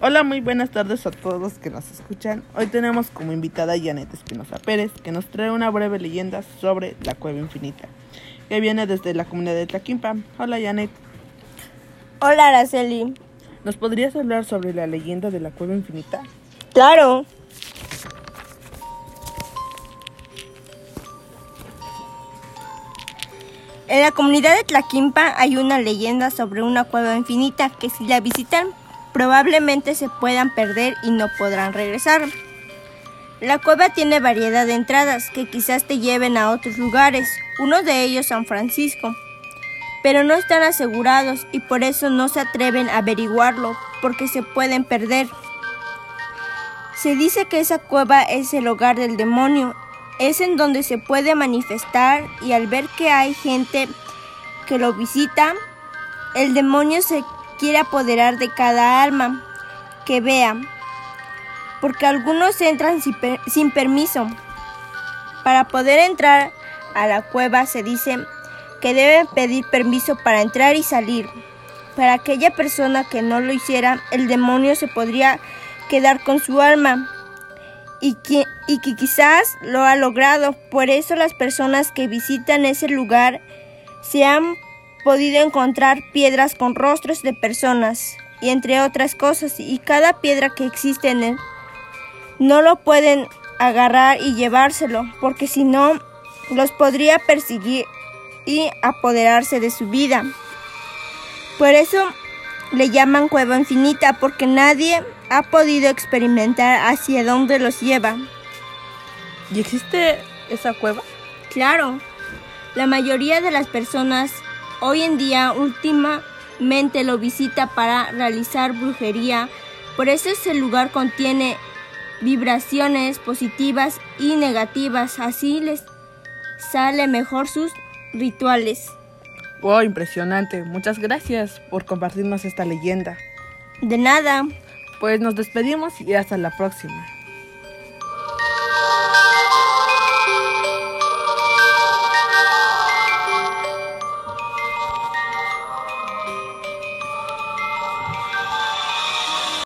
Hola, muy buenas tardes a todos los que nos escuchan. Hoy tenemos como invitada a Janet Espinosa Pérez, que nos trae una breve leyenda sobre la cueva infinita, que viene desde la comunidad de Tlaquimpa. Hola, Janet. Hola, Araceli. ¿Nos podrías hablar sobre la leyenda de la cueva infinita? Claro. En la comunidad de Tlaquimpa hay una leyenda sobre una cueva infinita que si la visitan probablemente se puedan perder y no podrán regresar. La cueva tiene variedad de entradas que quizás te lleven a otros lugares, uno de ellos San Francisco, pero no están asegurados y por eso no se atreven a averiguarlo porque se pueden perder. Se dice que esa cueva es el hogar del demonio, es en donde se puede manifestar y al ver que hay gente que lo visita, el demonio se quiere apoderar de cada alma que vea, porque algunos entran sin, permiso. Para poder entrar a la cueva se dice que deben pedir permiso para entrar y salir. Para aquella persona que no lo hiciera, el demonio se podría quedar con su alma y que, y que quizás lo ha logrado. Por eso las personas que visitan ese lugar se han podido encontrar piedras con rostros de personas y entre otras cosas y cada piedra que existe en él no lo pueden agarrar y llevárselo porque si no los podría perseguir y apoderarse de su vida. Por eso le llaman cueva infinita porque nadie ha podido experimentar hacia dónde los lleva. ¿Y existe esa cueva? Claro, la mayoría de las personas hoy en día últimamente lo visita para realizar brujería, por eso ese lugar contiene vibraciones positivas y negativas, así les sale mejor sus rituales. Wow, impresionante. Muchas gracias por compartirnos esta leyenda. De nada. Pues nos despedimos y hasta la próxima.